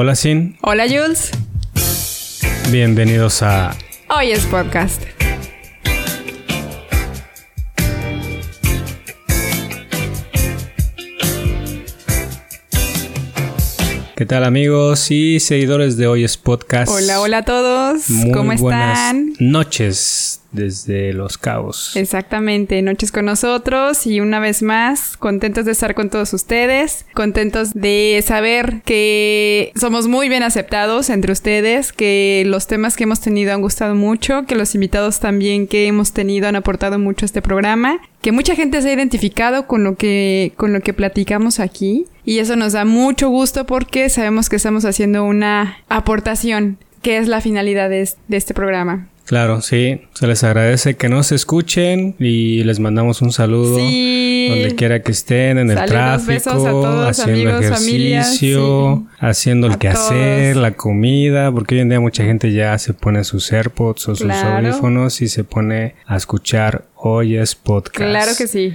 Hola Sin. Hola Jules. Bienvenidos a Hoy es podcast. ¿Qué tal amigos y seguidores de Hoy es podcast? Hola, hola a todos. Muy ¿Cómo buenas están? Noches desde Los Cabos. Exactamente, noches con nosotros y una vez más contentos de estar con todos ustedes, contentos de saber que somos muy bien aceptados entre ustedes, que los temas que hemos tenido han gustado mucho, que los invitados también que hemos tenido han aportado mucho a este programa, que mucha gente se ha identificado con lo que con lo que platicamos aquí y eso nos da mucho gusto porque sabemos que estamos haciendo una aportación que es la finalidad de, de este programa. Claro, sí, se les agradece que nos escuchen y les mandamos un saludo Sí. donde quiera que estén, en el Saludos, tráfico, todos, haciendo amigos, familia, ejercicio, haciendo el A quehacer, todos. la comida, porque hoy en día mucha gente ya se pone sus AirPods o sus Claro. audífonos y se pone a escuchar Hoy es Podcast. Claro que sí.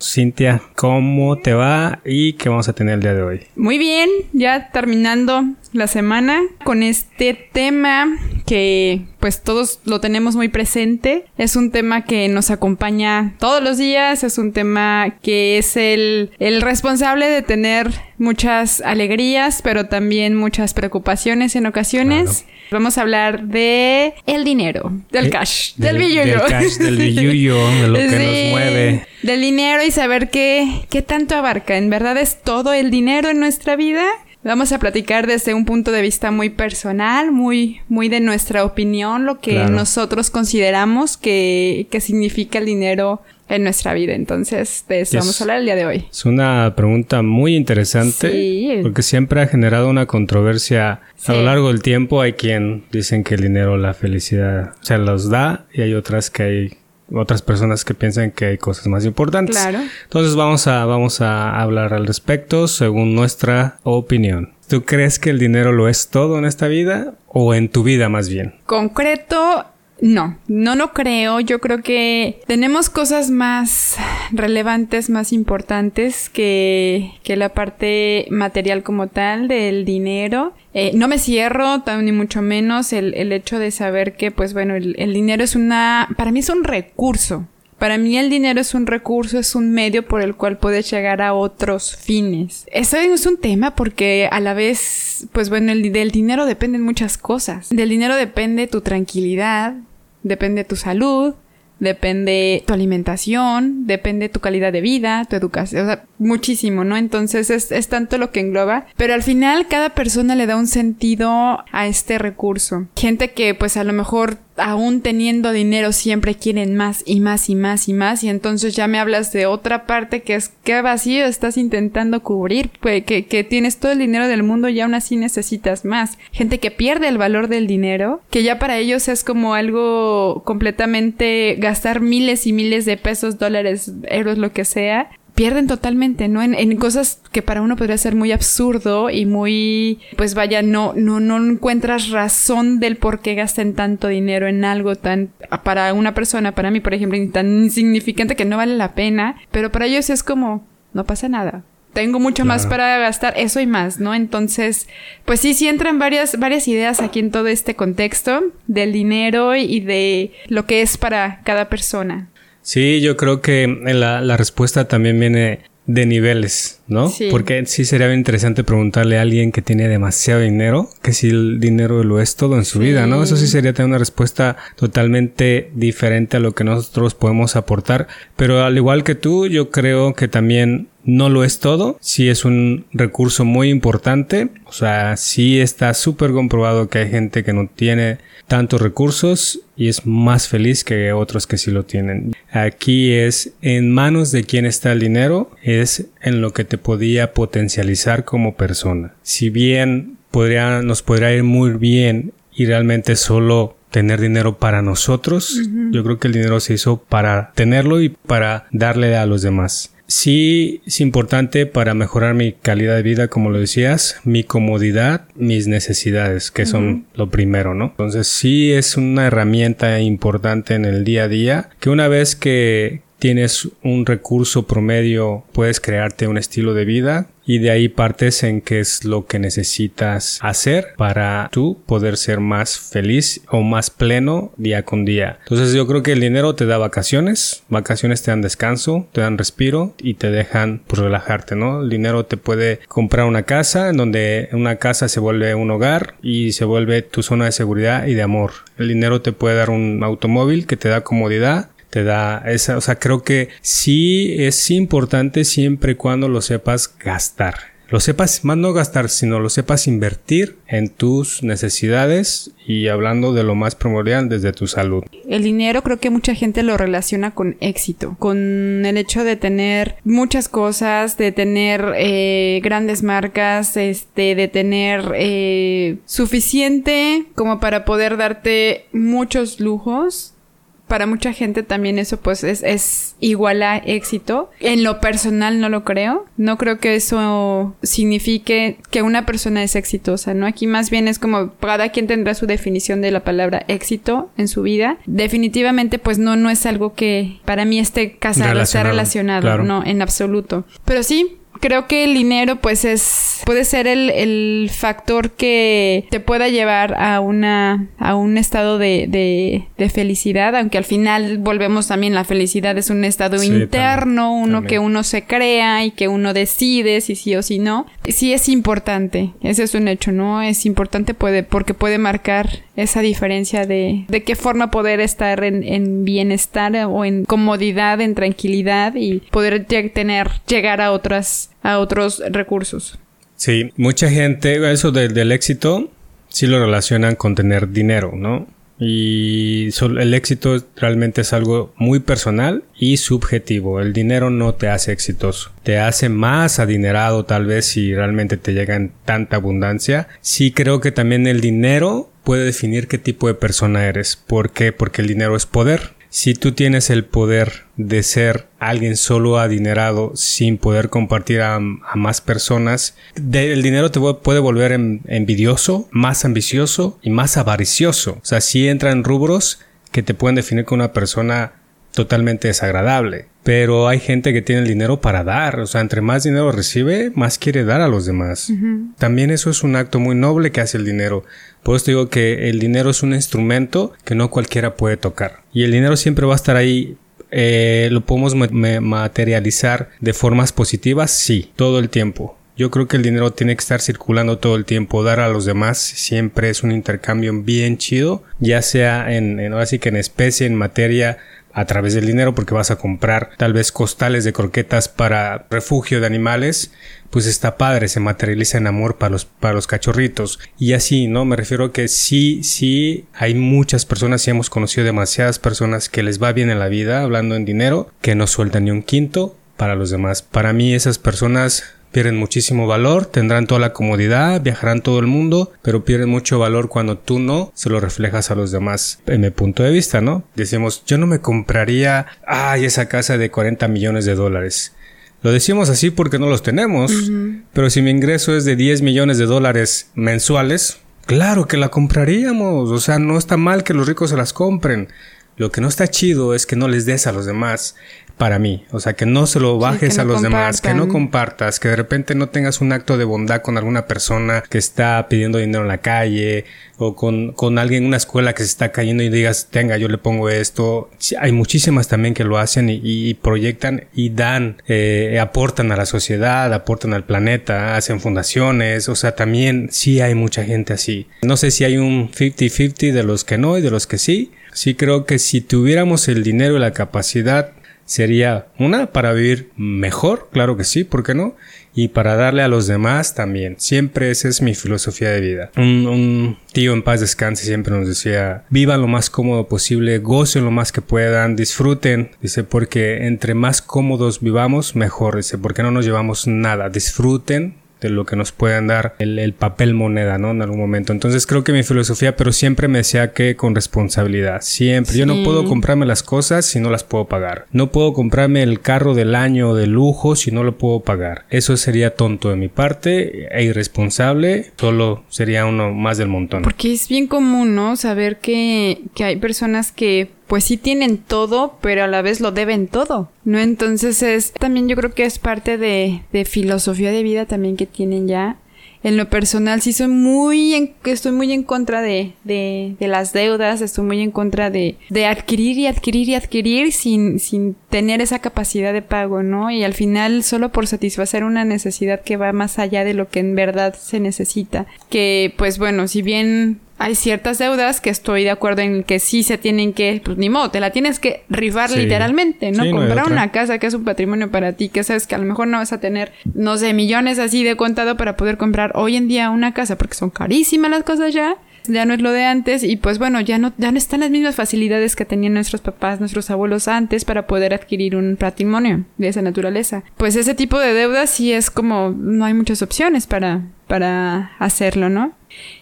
Cintia, ¿cómo te va y qué vamos a tener el día de hoy? Muy bien, ya terminando la semana con este tema que pues todos lo tenemos muy presente. Es un tema que nos acompaña todos los días, es un tema que es el, el responsable de tener muchas alegrías, pero también muchas preocupaciones en ocasiones. Vamos a hablar de el dinero, del Eh, cash, del- del, billuyo. del cash, del billuyo, de lo que nos mueve. Del dinero y saber qué, qué tanto abarca. ¿En verdad es todo el dinero en nuestra vida? Vamos a platicar desde un punto de vista muy personal, muy, muy de nuestra opinión, lo que Claro. nosotros consideramos que, que significa el dinero en nuestra vida. Entonces, de eso Yes. vamos a hablar el día de hoy. Es una pregunta muy interesante Sí. porque siempre ha generado una controversia Sí. a lo largo del tiempo. Hay quien dicen que el dinero, la felicidad se los da y hay otras que hay otras personas que piensan que hay cosas más importantes. Claro. Entonces vamos a vamos a hablar al respecto según nuestra opinión. ¿Tú crees que el dinero lo es todo en esta vida o en tu vida más bien? Concreto, no, no lo creo. Yo creo que tenemos cosas más relevantes, más importantes que, que la parte material como tal del dinero. Eh, no me cierro, ni mucho menos el, el hecho de saber que, pues bueno, el, el dinero es una, para mí es un recurso. Para mí el dinero es un recurso, es un medio por el cual puedes llegar a otros fines. Eso es un tema porque a la vez, pues bueno, el, del dinero dependen muchas cosas. Del dinero depende tu tranquilidad, depende tu salud, depende tu alimentación, depende tu calidad de vida, tu educación, o sea, muchísimo, ¿no? Entonces es, es tanto lo que engloba, pero al final cada persona le da un sentido a este recurso. Gente que pues a lo mejor aún teniendo dinero siempre quieren más y más y más y más y entonces ya me hablas de otra parte que es qué vacío estás intentando cubrir, pues que, que tienes todo el dinero del mundo y aún así necesitas más. Gente que pierde el valor del dinero, que ya para ellos es como algo completamente gastar miles y miles de pesos, dólares, euros, lo que sea, pierden totalmente, ¿no? En, en cosas que para uno podría ser muy absurdo y muy, pues vaya, no, no, no encuentras razón del por qué gasten tanto dinero en algo tan, para una persona, para mí, por ejemplo, tan insignificante que no vale la pena, pero para ellos es como, no pasa nada. Tengo mucho más para gastar, eso y más, ¿no? Entonces, pues sí, sí entran varias, varias ideas aquí en todo este contexto del dinero y de lo que es para cada persona. Sí, yo creo que la, la respuesta también viene de niveles, ¿no? Sí. Porque sí sería bien interesante preguntarle a alguien que tiene demasiado dinero, que si el dinero lo es todo en su Sí. vida, ¿no? Eso sí sería tener una respuesta totalmente diferente a lo que nosotros podemos aportar. Pero al igual que tú, yo creo que también no lo es todo. Sí es un recurso muy importante. O sea, sí está súper comprobado que hay gente que no tiene tantos recursos y es más feliz que otros que sí lo tienen. Aquí es en manos de quién está el dinero, es en lo que te podía potencializar como persona. Si bien podría, nos podría ir muy bien y realmente solo tener dinero para nosotros, yo creo que el dinero se hizo para tenerlo y para darle a los demás. Sí, es importante para mejorar mi calidad de vida, como lo decías, mi comodidad, mis necesidades, que son lo primero, ¿no? Entonces sí es una herramienta importante en el día a día, que una vez que tienes un recurso promedio, puedes crearte un estilo de vida y de ahí partes en qué es lo que necesitas hacer para tú poder ser más feliz o más pleno día con día. Entonces yo creo que el dinero te da vacaciones, vacaciones te dan descanso, te dan respiro y te dejan pues, relajarte, ¿no? El dinero te puede comprar una casa en donde una casa se vuelve un hogar y se vuelve tu zona de seguridad y de amor. El dinero te puede dar un automóvil que te da comodidad, te da esa, o sea, creo que sí es importante siempre y cuando lo sepas gastar lo sepas, más no gastar, sino lo sepas invertir en tus necesidades y hablando de lo más primordial desde tu salud. El dinero creo que mucha gente lo relaciona con éxito, con el hecho de tener muchas cosas, de tener eh, grandes marcas, este, de tener eh, suficiente como para poder darte muchos lujos para mucha gente también eso pues es, es igual a éxito. En lo personal no lo creo. No creo que eso signifique que una persona es exitosa, ¿no? Aquí más bien es como cada quien tendrá su definición de la palabra éxito en su vida. Definitivamente pues no, no es algo que para mí esté casado, esté relacionado, no, en absoluto. Pero sí, creo que el dinero pues es puede ser el, el, factor que te pueda llevar a una a un estado de, de, de, felicidad aunque al final volvemos también la felicidad es un estado interno uno que uno se crea y que uno decide si sí o si no. Sí es importante ese es un hecho no es importante puede porque puede marcar esa diferencia de de qué forma poder estar en, en bienestar o en comodidad en tranquilidad y poder tener llegar a otras a otros recursos. Sí, mucha gente, eso del éxito, sí lo relacionan con tener dinero, ¿no? Y el éxito realmente es algo muy personal y subjetivo. El dinero no te hace exitoso. Te hace más adinerado tal vez si realmente te llega en tanta abundancia. Sí creo que también el dinero puede definir qué tipo de persona eres. ¿Por qué? Porque el dinero es poder. Si tú tienes el poder de ser alguien solo adinerado sin poder compartir a, más personas, el dinero te puede volver envidioso, más ambicioso y más avaricioso. O sea, si entra en rubros que te pueden definir como una persona totalmente desagradable. Pero hay gente que tiene el dinero para dar, o sea, entre más dinero recibe, más quiere dar a los demás. También eso es un acto muy noble que hace el dinero. Por eso digo que el dinero es un instrumento que no cualquiera puede tocar. Y el dinero siempre va a estar ahí eh, lo podemos materializar de formas positivas, sí, todo el tiempo. Yo creo que el dinero tiene que estar circulando todo el tiempo. Dar a los demás siempre es un intercambio bien chido, ya sea en, que en especie, en materia, a través del dinero porque vas a comprar tal vez costales de croquetas para refugio de animales, pues está padre, se materializa en amor para los, para los cachorritos. Y así, ¿no? Me refiero a que sí, sí, hay muchas personas y hemos conocido demasiadas personas que les va bien en la vida hablando en dinero, que no sueltan ni un quinto para los demás. Para mí esas personas pierden muchísimo valor, tendrán toda la comodidad, viajarán todo el mundo, pero pierden mucho valor cuando tú no se lo reflejas a los demás. En mi punto de vista, ¿no? Decimos, yo no me compraría, ay, esa casa de 40 millones de dólares. Lo decimos así porque no los tenemos, pero si mi ingreso es de 10 millones de dólares mensuales, claro que la compraríamos, o sea, no está mal que los ricos se las compren. Lo que no está chido es que no les des a los demás para mí. O sea, que no se lo bajes a los demás, que no compartas, que de repente no tengas un acto de bondad con alguna persona que está pidiendo dinero en la calle o con, con alguien en una escuela que se está cayendo y digas, tenga, yo le pongo esto. hay muchísimas también que lo hacen y, proyectan y dan, eh, aportan a la sociedad, aportan al planeta, hacen fundaciones. O sea, también sí hay mucha gente así. No sé si hay un 50-50 de los que no y de los que sí. Sí creo que si tuviéramos el dinero y la capacidad sería una para vivir mejor, claro que sí, ¿por qué no? Y para darle a los demás también. Siempre esa es mi filosofía de vida. Un, tío en paz descanse siempre nos decía, vivan lo más cómodo posible, gocen lo más que puedan, disfruten. Dice, porque entre más cómodos vivamos, mejor. Dice, porque no nos llevamos nada. Disfruten de lo que nos puedan dar el, papel moneda, ¿no? En algún momento. Entonces creo que mi filosofía, pero siempre me decía que con responsabilidad, siempre. Yo no puedo comprarme las cosas si no las puedo pagar. No puedo comprarme el carro del año de lujo si no lo puedo pagar. Eso sería tonto de mi parte e irresponsable. Solo sería uno más del montón. Porque es bien común, ¿no? Saber que, que hay personas que pues sí tienen todo, pero a la vez lo deben todo, ¿no? Entonces es también yo creo que es parte de, de filosofía de vida también que tienen ya en lo personal sí soy muy en, estoy muy en contra de, de, de las deudas, estoy muy en contra de, de adquirir y adquirir y adquirir sin, sin tener esa capacidad de pago, ¿no? Y al final solo por satisfacer una necesidad que va más allá de lo que en verdad se necesita. Que pues bueno, si bien hay ciertas deudas que estoy de acuerdo en que sí se tienen que, pues ni modo, te la tienes que rifar literalmente, ¿no? Comprar una casa que es un patrimonio para ti, que sabes que a lo mejor no vas a tener, no sé, millones así de contado para poder comprar hoy en día una casa, porque son carísimas las cosas ya ya no es lo de antes y pues bueno, ya no, ya no están las mismas facilidades que tenían nuestros papás, nuestros abuelos antes para poder adquirir un patrimonio de esa naturaleza. Pues ese tipo de deudas sí es como no hay muchas opciones para, para hacerlo, ¿no?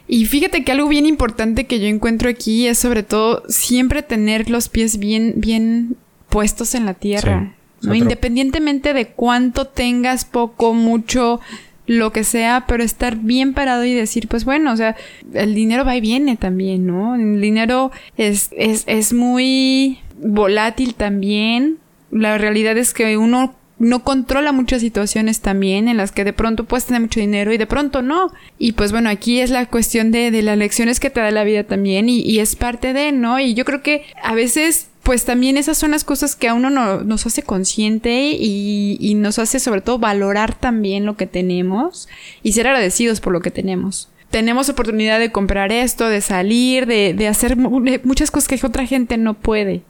Y fíjate que algo bien importante que yo encuentro aquí es sobre todo siempre tener los pies bien, bien puestos en la tierra. ¿no? Independientemente de cuánto tengas, poco, mucho, lo que sea, pero estar bien parado y decir, pues bueno, o sea, el dinero va y viene también, ¿no? El dinero es, es, es muy volátil también. La realidad es que uno no controla muchas situaciones también en las que de pronto puedes tener mucho dinero y de pronto no. Y pues bueno, aquí es la cuestión de, de las lecciones que te da la vida también y, y, es parte de, ¿no? Y yo creo que a veces pues también esas son las cosas que a uno no, nos hace consciente y, y nos hace sobre todo valorar también lo que tenemos y ser agradecidos por lo que tenemos tenemos oportunidad de comprar esto, de salir, de, de hacer muchas cosas que otra gente no puede.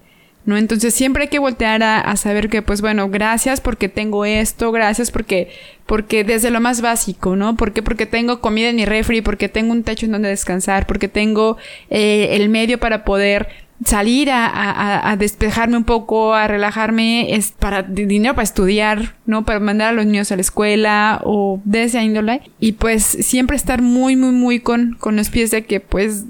¿No? Entonces siempre hay que voltear a, saber que, pues bueno, gracias porque tengo esto, gracias porque, porque desde lo más básico, ¿no? ¿Por qué? Porque tengo comida en mi refri, porque tengo un techo en donde descansar, porque tengo eh, el medio para poder salir a, a, despejarme un poco, a relajarme, es para dinero para estudiar, ¿no? Para mandar a los niños a la escuela o de esa índole. Y pues siempre estar muy, muy, muy con, con los pies de que pues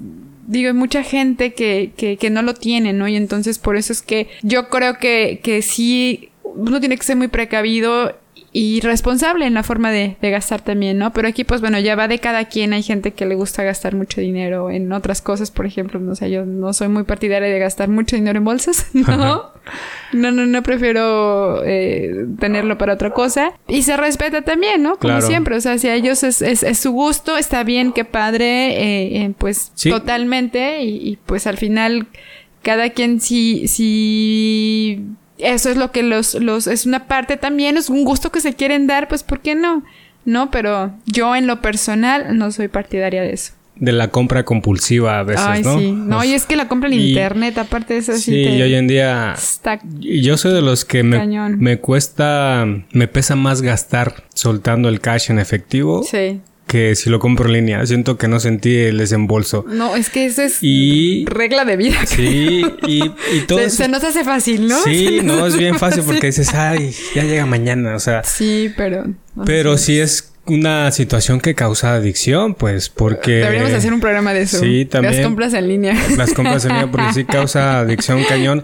digo, hay mucha gente que, que, que no lo tiene, ¿no? Y entonces por eso es que yo creo que, que sí, uno tiene que ser muy precavido y responsable en la forma de, de, gastar también, ¿no? Pero aquí, pues bueno, ya va de cada quien. Hay gente que le gusta gastar mucho dinero en otras cosas, por ejemplo, no sé, yo no soy muy partidaria de gastar mucho dinero en bolsas, ¿no? no, no, no prefiero eh, tenerlo para otra cosa. Y se respeta también, ¿no? Como siempre, o sea, si a ellos es, es, es, su gusto, está bien, qué padre, eh, eh, pues totalmente. Y, y, pues al final, cada quien si, si eso es lo que los, los, es una parte también, es un gusto que se quieren dar, pues ¿por qué no? No, pero yo en lo personal no soy partidaria de eso. De la compra compulsiva a veces, Ay, ¿no? Sí, no, y es que la compra en internet, aparte de eso, sí. Sí, y hoy en día. Yo soy de los que me, me cuesta, me pesa más gastar soltando el cash en efectivo. Sí que si lo compro en línea. Siento que no sentí el desembolso. No, es que eso es regla de vida. Sí, y, todo se, se, nos hace fácil, ¿no? Sí, no, es bien fácil porque dices, ay, ya llega mañana, o sea. Sí, pero... pero sí es una situación que causa adicción, pues, porque... Deberíamos hacer un programa de eso. Sí, también. Las compras en línea. Las compras en línea, porque sí causa adicción cañón.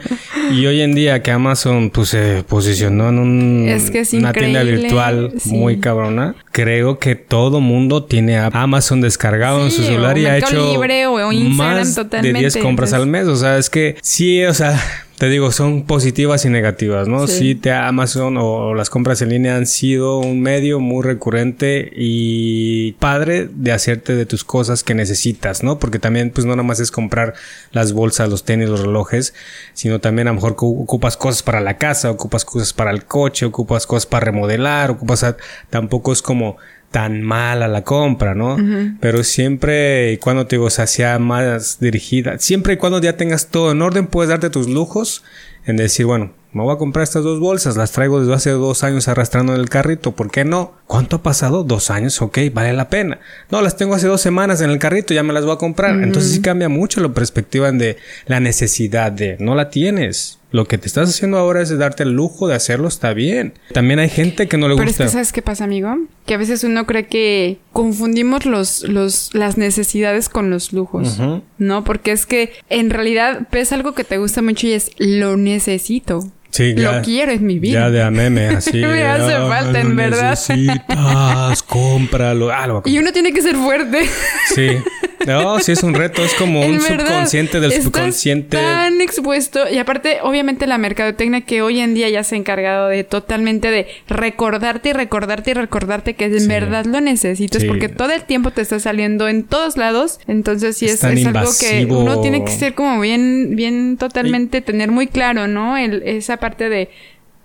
Y hoy en día que Amazon, pues, se posicionó en un, una tienda virtual muy cabrona, creo que todo mundo tiene Amazon descargado en su celular y ha hecho libre o más de 10 compras al mes. O sea, es que sí, o sea te digo, son positivas y negativas, ¿no? Sí, te Amazon o las compras en línea han sido un medio muy recurrente y padre de hacerte de tus cosas que necesitas, ¿no? Porque también, pues no nada más es comprar las bolsas, los tenis, los relojes, sino también a lo mejor ocupas cosas para la casa, ocupas cosas para el coche, ocupas cosas para remodelar, ocupas, tampoco es como tan mala la compra, ¿no? Pero siempre y cuando te digo, se sea, más dirigida, siempre y cuando ya tengas todo en orden, puedes darte tus lujos en decir, bueno, me voy a comprar estas dos bolsas, las traigo desde hace dos años arrastrando en el carrito, ¿por qué no? ¿Cuánto ha pasado? Dos años, ok, vale la pena. No, las tengo hace dos semanas en el carrito, ya me las voy a comprar. Entonces sí cambia mucho la perspectiva de la necesidad de, no la tienes. Lo que te estás haciendo ahora es darte el lujo de hacerlo, está bien. También hay gente que no le gusta. Pero es que, ¿sabes qué pasa, amigo? Que a veces uno cree que confundimos los, los, las necesidades con los lujos, ¿no? Porque es que en realidad ves algo que te gusta mucho y es lo necesito. Sí, ya, lo quiero en mi vida. Ya de a meme, así. me hace falta, en verdad. Necesitas, cómpralo. Ah, lo y uno tiene que ser fuerte. sí. No, sí es un reto, es como un subconsciente del subconsciente. Tan expuesto. Y aparte, obviamente, la mercadotecnia que hoy en día ya se ha encargado de totalmente de recordarte y recordarte y recordarte que en verdad lo necesitas. Porque todo el tiempo te está saliendo en todos lados. Entonces, sí es, es, algo que uno tiene que ser como bien, bien totalmente, tener muy claro, ¿no? El, esa parte de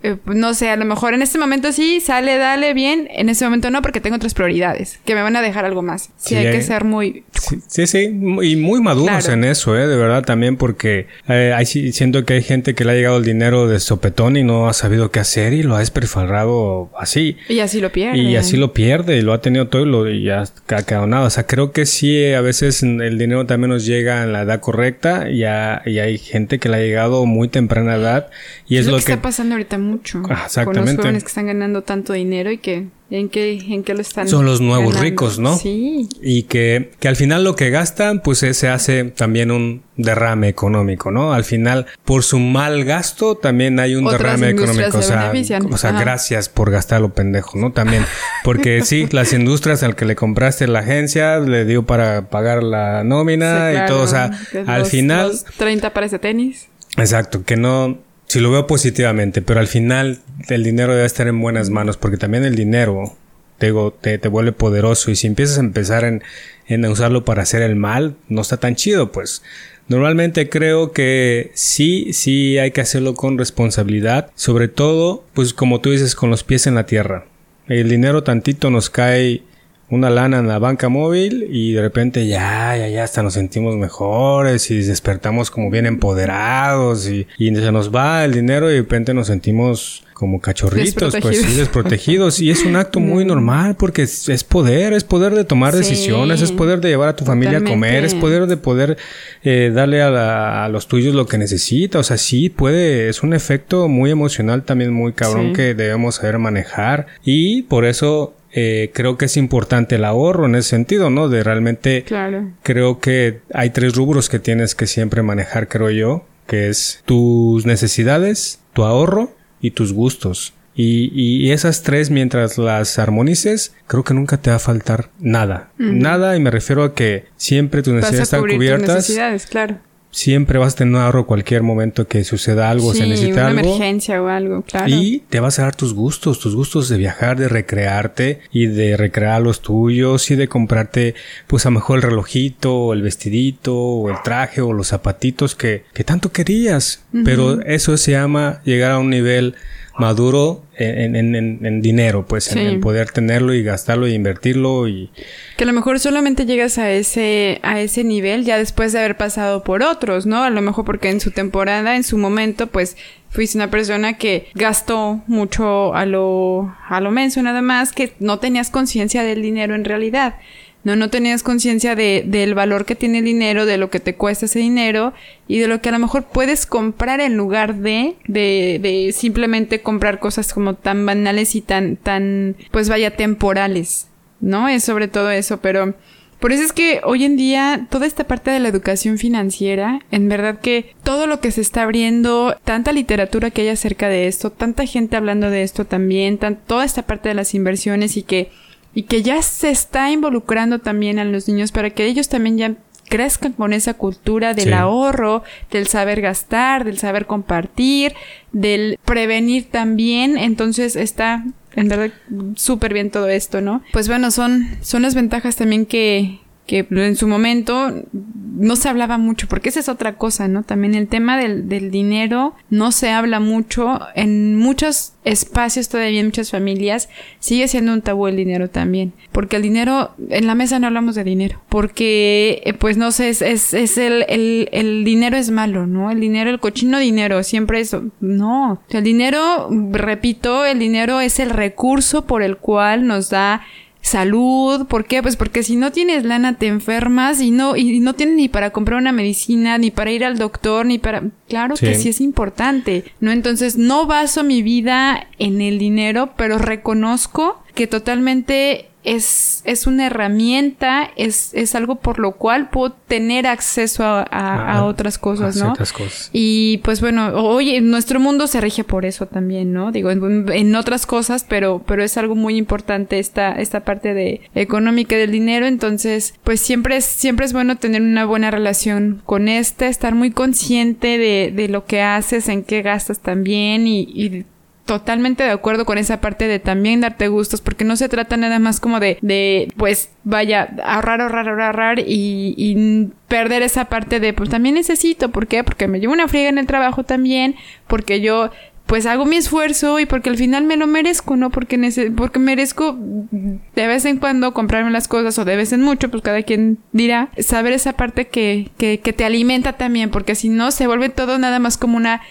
eh, no sé, a lo mejor en este momento sí, sale, dale, bien. En este momento no, porque tengo otras prioridades que me van a dejar algo más. Sí, hay, que ser muy... Sí, sí, y muy maduros en eso, ¿eh? De verdad también, porque eh, hay, siento que hay gente que le ha llegado el dinero de sopetón y no ha sabido qué hacer y lo ha desperfarrado así. Y así lo pierde. Y así lo pierde y lo ha tenido todo y, lo, y ya ha quedado nada. O sea, creo que sí, a veces el dinero también nos llega en la edad correcta y, y hay gente que le ha llegado muy temprana edad y es, lo, que, está pasando ahorita mucho. exactamente. Con los jóvenes que están ganando tanto dinero y que en qué, en qué lo están. Son los nuevos ricos, ¿no? Sí. Y que, que al final lo que gastan, pues se hace también un derrame económico, ¿no? Al final, por su mal gasto, también hay un derrame económico. O sea, o sea gracias por gastar lo pendejo, ¿no? También. Porque sí, las industrias al que le compraste la agencia, le dio para pagar la nómina y todo. O sea, al final. 30 para ese tenis. Exacto, que no, si lo veo positivamente, pero al final el dinero debe estar en buenas manos porque también el dinero te, te, vuelve poderoso y si empiezas a empezar en, en usarlo para hacer el mal, no está tan chido, pues. Normalmente creo que sí, sí hay que hacerlo con responsabilidad, sobre todo, pues como tú dices, con los pies en la tierra. El dinero tantito nos cae una lana en la banca móvil y de repente ya, ya, ya hasta nos sentimos mejores y despertamos como bien empoderados y, y se nos va el dinero y de repente nos sentimos como cachorritos, pues sí, desprotegidos. Y es un acto muy mm. normal porque es, poder, es poder de tomar decisiones, es poder de llevar a tu familia a comer, es poder de poder eh, darle a, a, los tuyos lo que necesita. O sea, sí puede, es un efecto muy emocional también muy cabrón que debemos saber manejar. Y por eso eh, creo que es importante el ahorro en ese sentido, ¿no? De realmente claro. creo que hay tres rubros que tienes que siempre manejar, creo yo, que es tus necesidades, tu ahorro y tus gustos. Y, y, esas tres, mientras las armonices, creo que nunca te va a faltar nada. Nada, y me refiero a que siempre tus necesidades están cubiertas. Tus necesidades, claro siempre vas a tener un ahorro cualquier momento que suceda algo, se necesita una algo. emergencia o algo, claro. Y te vas a dar tus gustos, tus gustos de viajar, de recrearte y de recrear los tuyos y de comprarte, pues a lo mejor el relojito, o el vestidito, o el traje, o los zapatitos que, que tanto querías. Pero eso se llama llegar a un nivel maduro en, en, en, dinero, pues, en, poder tenerlo y gastarlo e invertirlo y... Que a lo mejor solamente llegas a ese, a ese nivel ya después de haber pasado por otros, ¿no? A lo mejor porque en su temporada, en su momento, pues, fuiste una persona que gastó mucho a lo, a lo menso nada más, que no tenías conciencia del dinero en realidad. No, no tenías conciencia de, del valor que tiene el dinero, de lo que te cuesta ese dinero y de lo que a lo mejor puedes comprar en lugar de, de, de simplemente comprar cosas como tan banales y tan, tan, pues vaya, temporales, ¿no? Es sobre todo eso, pero por eso es que hoy en día toda esta parte de la educación financiera, en verdad que todo lo que se está abriendo, tanta literatura que hay acerca de esto, tanta gente hablando de esto también, tan, toda esta parte de las inversiones y que y que ya se está involucrando también a los niños para que ellos también ya crezcan con esa cultura del ahorro, del saber gastar, del saber compartir, del prevenir también. Entonces está en verdad súper bien todo esto, ¿no? Pues bueno, son, son las ventajas también que, que en su momento no se hablaba mucho, porque esa es otra cosa, ¿no? También el tema del, del, dinero no se habla mucho. En muchos espacios todavía, en muchas familias, sigue siendo un tabú el dinero también. Porque el dinero, en la mesa no hablamos de dinero. Porque, eh, pues no sé, es, es, es el, el, el, dinero es malo, ¿no? El dinero, el cochino dinero, siempre eso. No. El dinero, repito, el dinero es el recurso por el cual nos da salud. ¿Por qué? Pues porque si no tienes lana te enfermas y no, y no tienes ni para comprar una medicina, ni para ir al doctor, ni para... Claro que sí es importante, ¿no? Entonces no baso mi vida en el dinero, pero reconozco que totalmente es, es una herramienta, es, es algo por lo cual puedo tener acceso a, a, otras cosas, ¿no? Otras cosas. Y pues bueno, oye, nuestro mundo se rige por eso también, ¿no? Digo, en, en, otras cosas, pero, pero es algo muy importante esta, esta parte de económica del dinero. Entonces, pues siempre es, siempre es bueno tener una buena relación con este, estar muy consciente de, de lo que haces, en qué gastas también y, y totalmente de acuerdo con esa parte de también darte gustos, porque no se trata nada más como de, de pues, vaya, ahorrar, ahorrar, ahorrar, y, y perder esa parte de, pues también necesito, ¿por qué? Porque me llevo una friega en el trabajo también, porque yo pues hago mi esfuerzo y porque al final me lo merezco, ¿no? Porque, porque merezco de vez en cuando comprarme las cosas o de vez en mucho, pues cada quien dirá, saber esa parte que, que te alimenta también, porque si no se vuelve todo nada más como una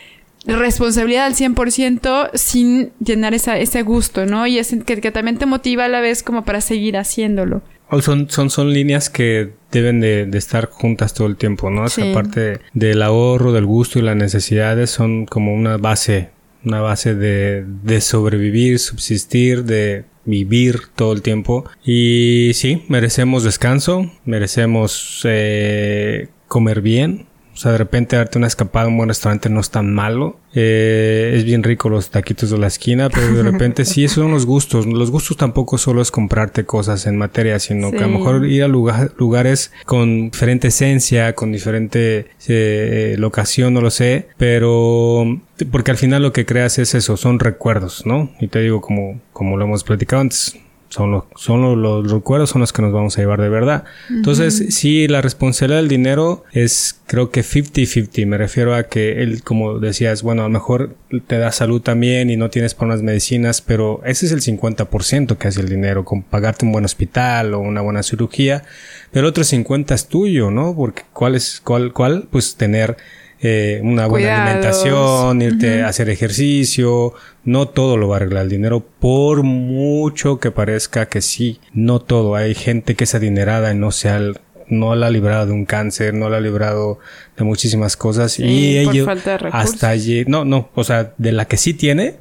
responsabilidad al 100% sin llenar esa, ese gusto, ¿no? Y es que, que, también te motiva a la vez como para seguir haciéndolo. son, son, son líneas que deben de, de, estar juntas todo el tiempo, ¿no? Esa parte del ahorro, del gusto y las necesidades son como una base, una base de, de sobrevivir, subsistir, de vivir todo el tiempo. Y sí, merecemos descanso, merecemos eh, comer bien, o sea, de repente darte una escapada a un buen restaurante no es tan malo. Eh, es bien rico los taquitos de la esquina, pero de repente sí, esos son los gustos. Los gustos tampoco solo es comprarte cosas en materia, sino que a lo mejor ir a lugares con diferente esencia, con diferente eh, locación, no lo sé, pero porque al final lo que creas es eso, son recuerdos, ¿no? Y te digo, como, como lo hemos platicado antes, son los, son los, recuerdos son los que nos vamos a llevar de verdad. Entonces, sí, la responsabilidad del dinero es creo que 50-50. Me refiero a que él, como decías, bueno, a lo mejor te da salud también y no tienes para unas medicinas, pero ese es el 50% que hace el dinero, con pagarte un buen hospital o una buena cirugía. Pero el otro 50 es tuyo, ¿no? Porque cuál es, cuál, cuál, pues tener eh, una buena alimentación, irte a hacer ejercicio, no todo lo va a arreglar el dinero, por mucho que parezca que sí, no todo. Hay gente que es adinerada y no se ha, no la ha librado de un cáncer, no la ha librado de muchísimas cosas y ellos hasta allí, no, no, o sea, de la que sí tiene,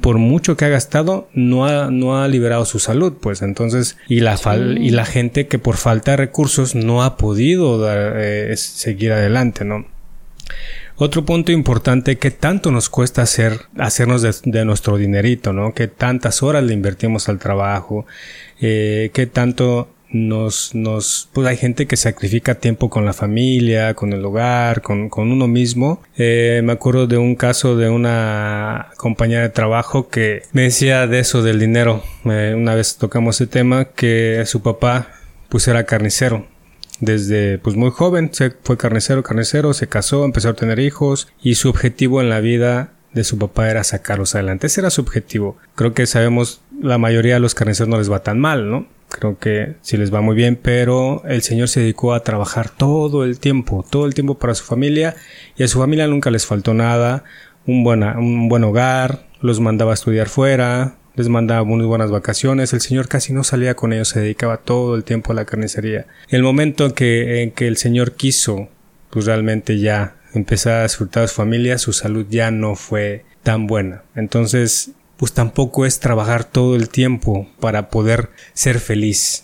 por mucho que ha gastado, no ha, no ha liberado su salud, pues. Entonces, y la, y la gente que por falta de recursos no ha podido dar, eh, seguir adelante, ¿no? Otro punto importante, ¿qué tanto nos cuesta hacer, hacernos de, nuestro dinerito, ¿no? ¿Qué tantas horas le invertimos al trabajo? Eh, ¿Qué tanto nos, nos, pues hay gente que sacrifica tiempo con la familia, con el hogar, con, con uno mismo. Eh, me acuerdo de un caso de una compañera de trabajo que me decía de eso del dinero. Eh, una vez tocamos ese tema que su papá pues era carnicero desde pues muy joven, se fue carnicero, carnicero, se casó, empezó a tener hijos y su objetivo en la vida de su papá era sacarlos adelante. Ese era su objetivo. Creo que sabemos la mayoría de los carniceros no les va tan mal, ¿no? Creo que sí les va muy bien, pero el señor se dedicó a trabajar todo el tiempo, todo el tiempo para su familia y a su familia nunca les faltó nada, un, buena, un buen hogar, los mandaba a estudiar fuera, les mandaba muy buenas vacaciones, el Señor casi no salía con ellos, se dedicaba todo el tiempo a la carnicería. El momento en que, en que el Señor quiso, pues realmente ya empezar a disfrutar de su familia, su salud ya no fue tan buena. Entonces, pues tampoco es trabajar todo el tiempo para poder ser feliz.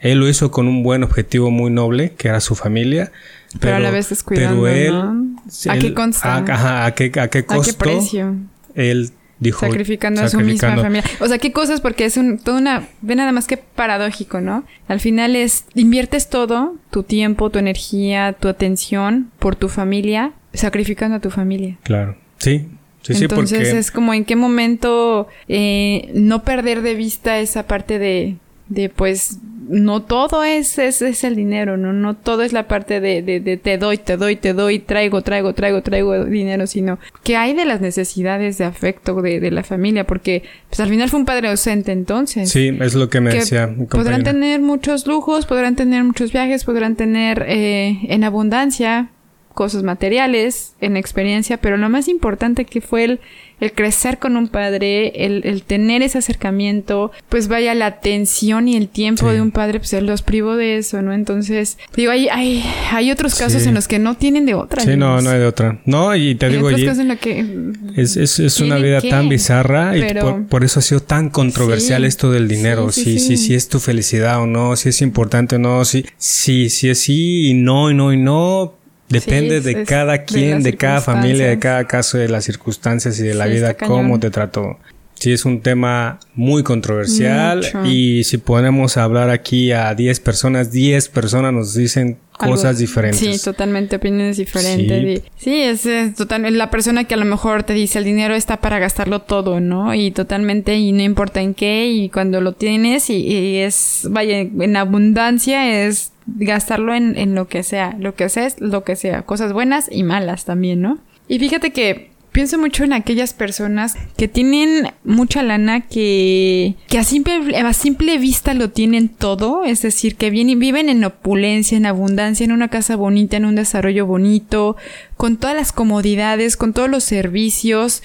Él lo hizo con un buen objetivo muy noble, que era su familia. Pero, a la vez descuidando, pero él, ¿A qué consta? A, qué, a qué costo? ¿A qué precio? Él sacrificando, a su misma familia. O sea, qué cosas, porque es un, toda una, ve nada más que paradójico, ¿no? Al final es, inviertes todo, tu tiempo, tu energía, tu atención por tu familia, sacrificando a tu familia. Claro, sí. Sí, Entonces es como en qué momento eh, no perder de vista esa parte de, de pues no todo es, es, es, el dinero, ¿no? No todo es la parte de, de, te doy, te doy, te doy, traigo, traigo, traigo, traigo dinero, sino que hay de las necesidades de afecto de, de la familia, porque pues al final fue un padre ausente entonces. Sí, es lo que me decía. podrán tener muchos lujos, podrán tener muchos viajes, podrán tener eh, en abundancia Cosas materiales, en experiencia, pero lo más importante que fue el, el crecer con un padre, el, el, tener ese acercamiento, pues vaya la atención y el tiempo de un padre, pues él los privó de eso, ¿no? Entonces, digo, hay, hay, hay otros casos en los que no tienen de otra. Sí, no, no hay de otra. No, y te digo, que es, es, es una vida tan bizarra y por, eso ha sido tan controversial esto del dinero, si, si, si es tu felicidad o no, si es importante o no, si, si, si es sí y no y no y no, Depende de cada quien, de, cada familia, de cada caso, de las circunstancias y de la vida, cómo te trató. Sí, es un tema muy controversial y si ponemos a hablar aquí a 10 personas, 10 personas nos dicen cosas diferentes. Sí, totalmente opiniones diferentes. Sí, es, es total, la persona que a lo mejor te dice el dinero está para gastarlo todo, ¿no? Y totalmente, y no importa en qué, y cuando lo tienes y, y es, vaya, en abundancia es gastarlo en, en lo que sea, lo que sea es lo que sea, cosas buenas y malas también, ¿no? Y fíjate que pienso mucho en aquellas personas que tienen mucha lana, que, que a, simple, a simple vista lo tienen todo, es decir, que vienen, viven en opulencia, en abundancia, en una casa bonita, en un desarrollo bonito, con todas las comodidades, con todos los servicios,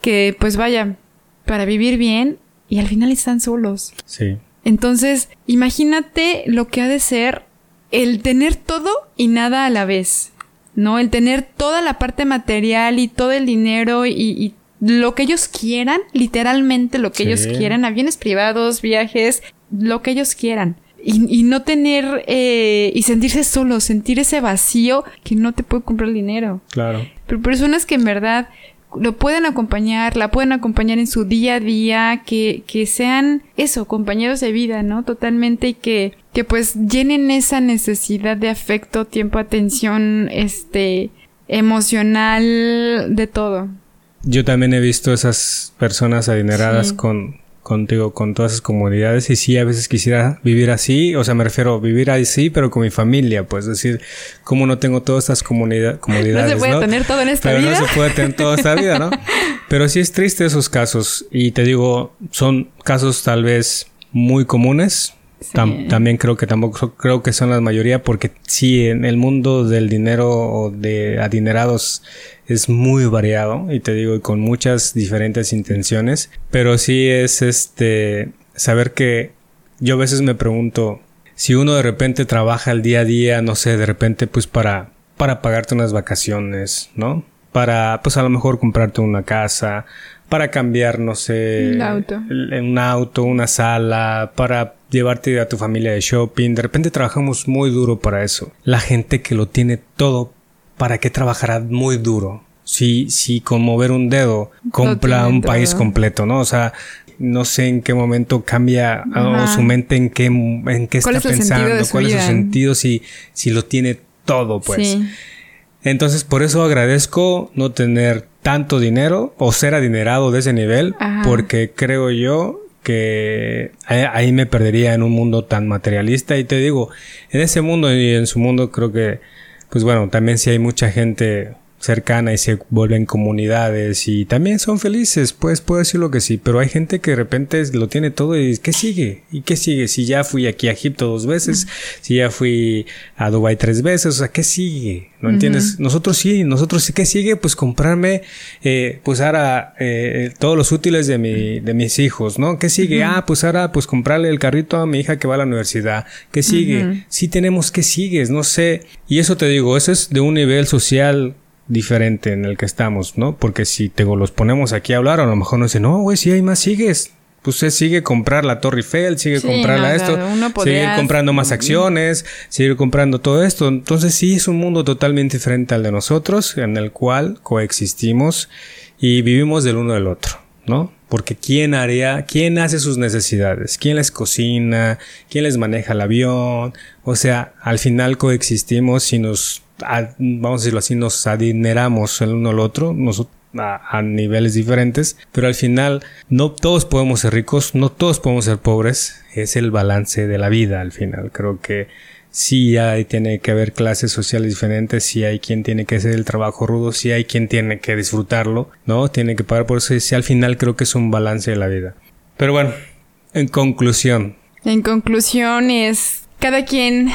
que pues vaya, para vivir bien y al final están solos. Sí. Entonces, imagínate lo que ha de ser el tener todo y nada a la vez, ¿no? El tener toda la parte material y todo el dinero y, lo que ellos quieran, literalmente lo que ellos quieran, aviones privados, viajes, lo que ellos quieran. Y, no tener eh, y sentirse solo, sentir ese vacío que no te puede comprar el dinero. Claro. Pero personas que en verdad lo pueden acompañar, la pueden acompañar en su día a día, que, que sean eso, compañeros de vida, ¿no? Totalmente y que, que pues llenen esa necesidad de afecto, tiempo, atención, este, emocional, de todo. Yo también he visto esas personas adineradas con contigo, con todas esas comodidades. Y sí, a veces quisiera vivir así, o sea, me refiero a vivir así, pero con mi familia, pues decir, como no tengo todas estas comodidades. No se puede tener todo en esta vida. No se puede tener toda esta vida, ¿no? Pero sí es triste esos casos. Y te digo, son casos tal vez muy comunes, también creo que tampoco creo que son la mayoría porque sí, en el mundo del dinero o de adinerados es muy variado y te digo con muchas diferentes intenciones, pero sí es este saber que yo a veces me pregunto si uno de repente trabaja el día a día, no sé, de repente pues para para pagarte unas vacaciones, ¿no? Para pues a lo mejor comprarte una casa, para cambiar, no sé, un auto. un auto, una sala, para llevarte a tu familia de shopping. De repente trabajamos muy duro para eso. La gente que lo tiene todo, ¿para qué trabajará muy duro? Si, si con mover un dedo compra un país completo, ¿no? O sea, no sé en qué momento cambia o su mente en qué, en qué está pensando, cuál es su sentido, si, si lo tiene todo, pues. Entonces, por eso agradezco no tener tanto dinero o ser adinerado de ese nivel, porque creo yo que ahí me perdería en un mundo tan materialista y te digo, en ese mundo y en su mundo creo que, pues bueno, también si hay mucha gente cercana y se vuelven comunidades y también son felices, pues puedo decirlo que sí, pero hay gente que de repente lo tiene todo y ¿qué sigue? ¿Y qué sigue? Si ya fui aquí a Egipto dos veces, si ya fui a Dubai tres veces, o sea, ¿qué sigue? ¿No entiendes? Nosotros sí, nosotros sí, ¿qué sigue? Pues comprarme, eh, pues ahora, eh, todos los útiles de mi, de mis hijos, ¿no? ¿Qué sigue? Ah, pues ahora, pues comprarle el carrito a mi hija que va a la universidad. ¿Qué sigue? Sí tenemos, ¿qué sigues? No sé. Y eso te digo, eso es de un nivel social diferente en el que estamos, ¿no? Porque si te los ponemos aquí a hablar, a lo mejor no dicen, no, güey, si hay más, sigues. Pues se sigue comprar la Torre Eiffel, sigue comprarla esto, sigue comprando más acciones, sigue comprando todo esto. Entonces sí es un mundo totalmente diferente al de nosotros, en el cual coexistimos y vivimos del uno del otro, ¿no? Porque quién haría, quién hace sus necesidades, quién les cocina, quién les maneja el avión, o sea, al final coexistimos y nos vamos a decirlo así, nos adineramos el uno al otro, a, niveles diferentes, pero al final no todos podemos ser ricos, no todos podemos ser pobres, es el balance de la vida al final. Creo que sí hay, tiene que haber clases sociales diferentes, sí hay quien tiene que hacer el trabajo rudo, sí hay quien tiene que disfrutarlo, ¿no? Tiene que pagar por eso, sí al final creo que es un balance de la vida. Pero bueno, en conclusión. En conclusión es, cada quien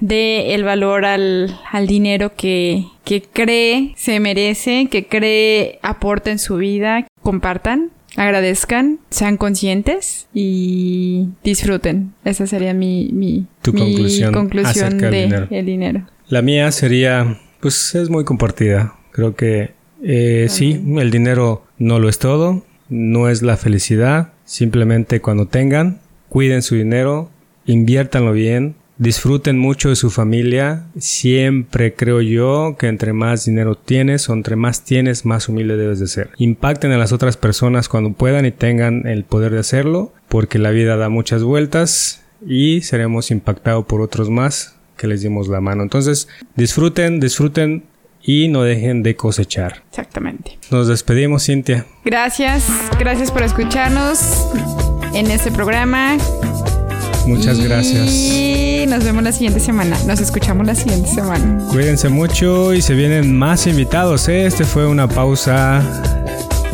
dé el valor al, al dinero que, que cree se merece, que cree aporta en su vida, compartan, agradezcan, sean conscientes y disfruten. Esa sería mi, mi, Tu mi conclusión del de dinero. el dinero. La mía sería, pues es muy compartida. Creo que eh, sí, el dinero no lo es todo, no es la felicidad. Simplemente cuando tengan, cuiden su dinero, inviértanlo bien, disfruten mucho de su familia. Siempre creo yo que entre más dinero tienes o entre más tienes, más humilde debes de ser. Impacten a las otras personas cuando puedan y tengan el poder de hacerlo, porque la vida da muchas vueltas y seremos impactados por otros más que les dimos la mano. Entonces, disfruten, disfruten y no dejen de cosechar. Exactamente. Nos despedimos, Cintia. Gracias, gracias por escucharnos en este programa. Muchas gracias. Nos vemos la siguiente semana. Nos escuchamos la siguiente semana. Cuídense mucho y se vienen más invitados. ¿eh? Este fue una pausa,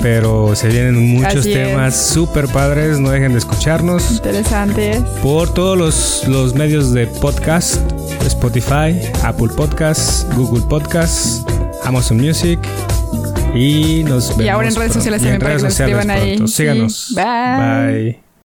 pero se vienen muchos Así temas súper padres. No dejen de escucharnos Interesantes. por todos los, los medios de podcast: Spotify, Apple Podcasts, Google Podcasts, Amazon Music. Y nos vemos. Y ahora en redes sociales Y en también para redes que nos escriban ahí. Sí. Síganos. Bye. Bye.